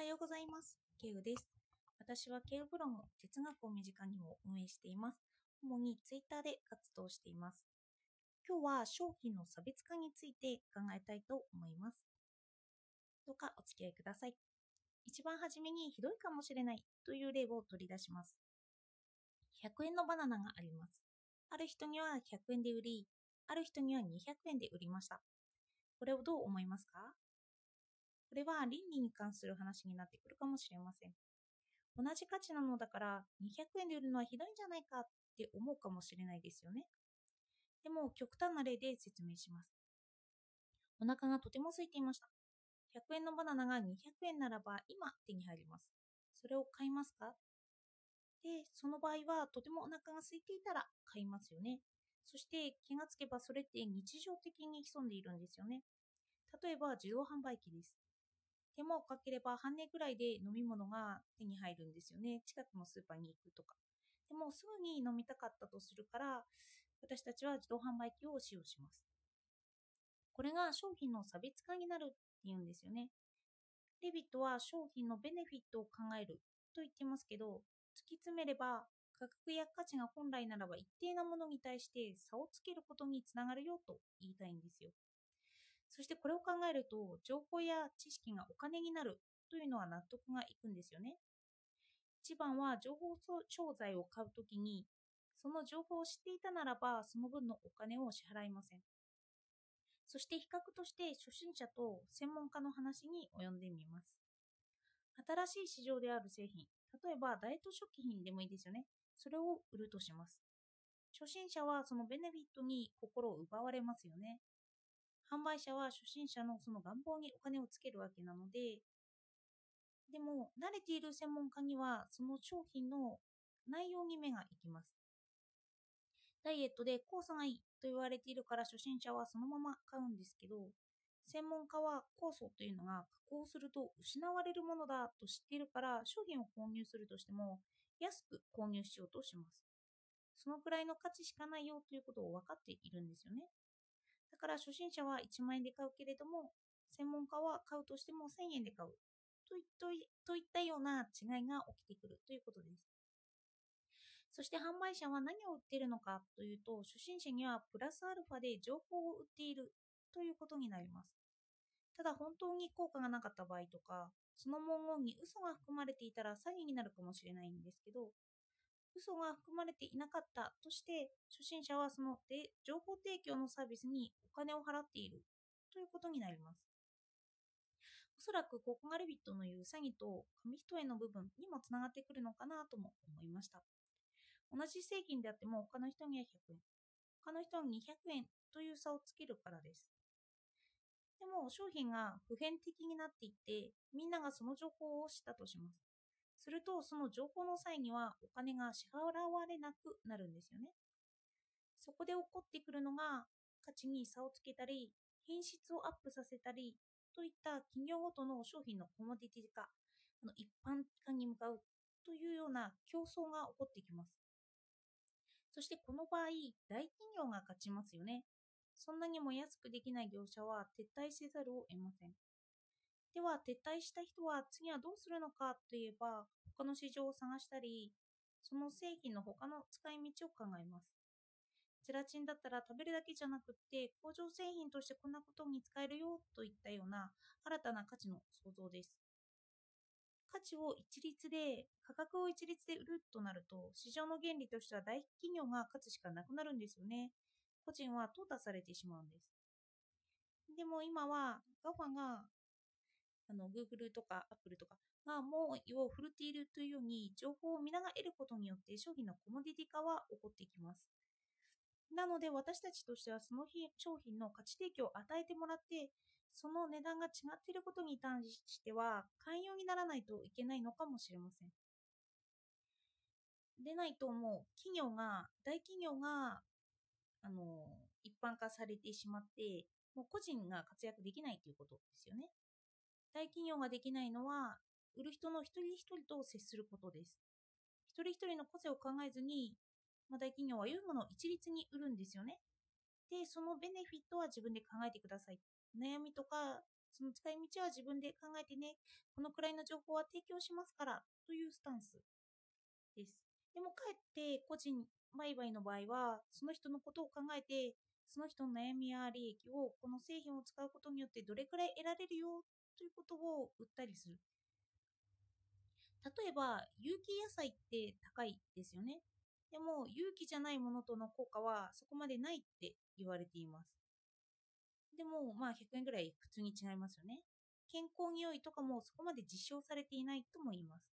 はようございます。ケウです。私はケウブログ、哲学を身近にを運営しています。主にツイッターで活動しています。今日は商品の差別化について考えたいと思います。どうかお付き合いください。一番初めにひどいかもしれないという例を取り出します。100円のバナナがあります。ある人には100円で売り、ある人には200円で売りました。これをどう思いますか？これは倫理に関する話になってくるかもしれません。同じ価値なのだから200円で売るのはひどいんじゃないかって思うかもしれないですよね。でも極端な例で説明します。お腹がとても空いていました。100円のバナナが200円ならば今手に入ります。それを買いますか？で、その場合はとてもお腹が空いていたら買いますよね。そして気がつけばそれって日常的に潜んでいるんですよね。例えば自動販売機です。手間をかければ半値ぐらいで飲み物が手に入るんですよね。近くのスーパーに行くとか。でもすぐに飲みたかったとするから、私たちは自動販売機を使用します。これが商品の差別化になるっていうんですよね。レビットは商品のベネフィットを考えると言ってますけど、突き詰めれば価格や価値が本来ならば一定なものに対して差をつけることにつながるよと言いたいんですよ。そしてこれを考えると、情報や知識がお金になるというのは納得がいくんですよね。一番は情報商材を買うときに、その情報を知っていたならば、その分のお金を支払いません。そして比較として初心者と専門家の話に及んでみます。新しい市場である製品、例えばダイエット食品でもいいですよね。それを売るとします。初心者はそのベネフィットに心を奪われますよね。販売者は初心者のその願望にお金をつけるわけなので、でも慣れている専門家にはその商品の内容に目が行きます。ダイエットで酵素がいいと言われているから初心者はそのまま買うんですけど、専門家は酵素というのが加工すると失われるものだと知っているから商品を購入するとしても安く購入しようとします。そのくらいの価値しかないよということを分かっているんですよね。だから初心者は1万円で買うけれども、専門家は買うとしても1000円で買うといといったような違いが起きてくるということです。そして販売者は何を売っているのかというと、初心者にはプラスアルファで情報を売っているということになります。ただ本当に効果がなかった場合とか、その文言に嘘が含まれていたら詐欺になるかもしれないんですけど、嘘が含まれていなかったとして、初心者はその情報提供のサービスにお金を払っているということになります。おそらくここがレビットの言う詐欺と紙一重の部分にもつながってくるのかなとも思いました。同じ製品であっても他の人には100円、他の人に200円という差をつけるからです。でも商品が普遍的になっていってみんながその情報を知ったとします。するとその情報の際にはお金が支払われなくなるんですよね。そこで起こってくるのが価値に差をつけたり品質をアップさせたりといった企業ごとの商品のコモディティ化、あの一般化に向かうというような競争が起こってきます。そしてこの場合、大企業が勝ちますよね。そんなにも安くできない業者は撤退せざるを得ません。では、撤退した人は次はどうするのかといえば、他の市場を探したり、その製品の他の使い道を考えます。ゼラチンだったら食べるだけじゃなくって工場製品としてこんなことに使えるよといったような新たな価値の創造です。価値を一律で、価格を一律で売るとなると、市場の原理としては大企業が勝つしかなくなるんですよね。個人は淘汰されてしまうんです。でも今は GAFA があの Google とか Apple とかがもうを振るっているというように情報を皆が得ることによって商品のコモディティ化は起こっていきます。なので私たちとしてはその商品の価値提供を与えてもらってその値段が違っていることに関しては寛容にならないといけないのかもしれません。でないともう企業が大企業があの一般化されてしまってもう個人が活躍できないということですよね。大企業ができないのは売る人の一人一人と接することです。一人一人の個性を考えずにまあ、大企業は良いものを一律に売るんですよね。で、そのベネフィットは自分で考えてください。悩みとかその使い道は自分で考えてね、このくらいの情報は提供しますからというスタンスです。でもかえって個人売買の場合は、その人のことを考えて、その人の悩みや利益をこの製品を使うことによってどれくらい得られるよ？ということを売ったりする。例えば、有機野菜って高いですよね。でも、有機じゃないものとの効果はそこまでないって言われています。でも、まあ100円ぐらい普通に違いますよね。健康匂いとかもそこまで実証されていないとも言います。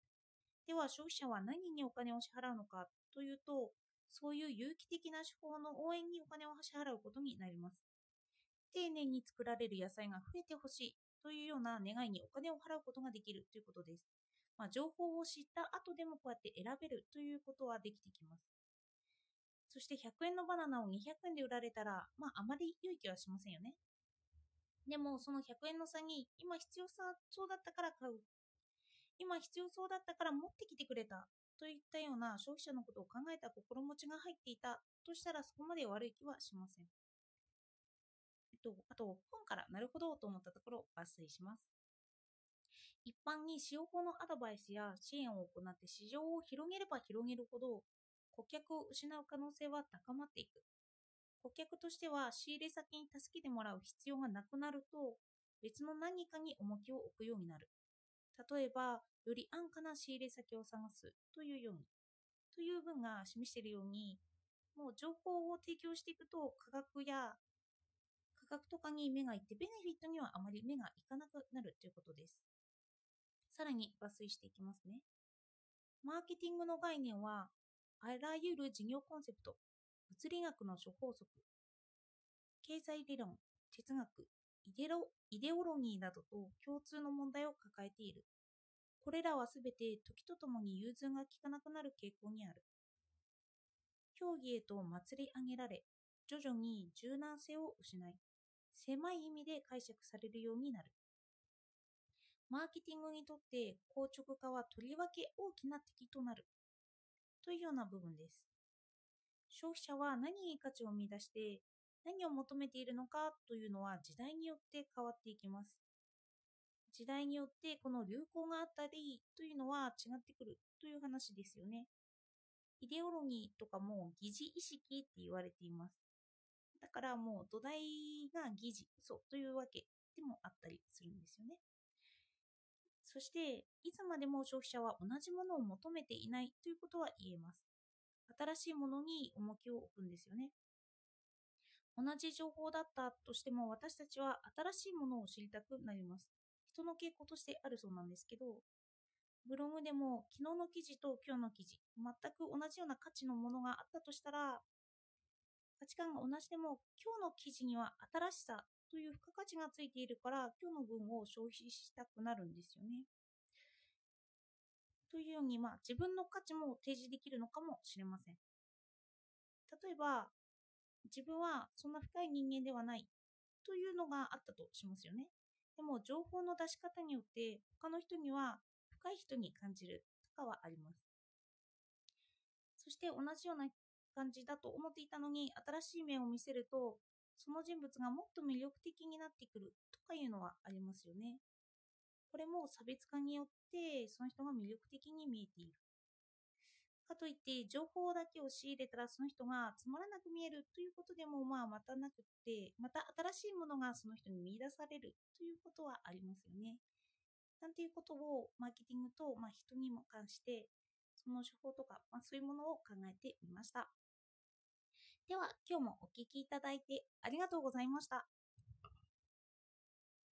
では、消費者は何にお金を支払うのかというと、そういう有機的な手法の応援にお金を支払うことになります。丁寧に作られる野菜が増えてほしいというような願いにお金を払うことができるということです。まあ、情報を知った後でもこうやって選べるということはできてきます。そして100円のバナナを200円で売られたら、まあ、あまり良い気はしませんよね。でも、その100円の差に、今必要そうだったから買う。今必要そうだったから持ってきてくれた。といったような消費者のことを考えた心持ちが入っていたとしたらそこまで悪い気はしません。えっと、あと、本からなるほどと思ったところ抜粋します。一般に使用法のアドバイスや支援を行って市場を広げれば広げるほど顧客を失う可能性は高まっていく。顧客としては仕入れ先に助けてもらう必要がなくなると別の何かに重きを置くようになる。例えば、より安価な仕入れ先を探すというように。という文が示しているように、もう情報を提供していくと価格や価格とかに目がいってベネフィットにはあまり目がいかなくなるということです。さらに抜粋していきますね。マーケティングの概念は、あらゆる事業コンセプト、物理学の諸法則、経済理論、哲学、イデロイデオロギーなどと共通の問題を抱えている。これらはすべて時とともに融通が利かなくなる傾向にある。競技へと祭り上げられ、徐々に柔軟性を失い、狭い意味で解釈されるようになる。マーケティングにとって硬直化はとりわけ大きな敵となるというような部分です。消費者は何に価値を見出して何を求めているのかというのは時代によって変わっていきます。時代によってこの流行があったりというのは違ってくるという話ですよね。イデオロギーとかも疑似意識って言われています。だからもう土台が疑似、嘘というわけでもあったりするんですよね。そして、いつまでも消費者は同じものを求めていないということは言えます。新しいものに重きを置くんですよね。同じ情報だったとしても私たちは新しいものを知りたくなります。人の傾向としてあるそうなんですけど、ブログでも昨日の記事と今日の記事、全く同じような価値のものがあったとしたら、価値観が同じでも今日の記事には新しさという付加価値がついているから今日の分を消費したくなるんですよね。というように、まあ、自分の価値も提示できるのかもしれません。例えば、自分はそんな深い人間ではないというのがあったとしますよね。でも、情報の出し方によって他の人には深い人に感じるとかはあります。そして同じような感じだと思っていたのに新しい面を見せるとその人物がもっと魅力的になってくるとかいうのはありますよね。これも差別化によってその人が魅力的に見えている。かといって情報だけを仕入れたらその人がつまらなく見えるということでもまあまたなくってまた新しいものがその人に見出されるということはありますよね。なんていうことをマーケティングと、まあ、人にも関してその手法とか、まあ、そういうものを考えてみました。では、今日もお聴きいただいてありがとうございました。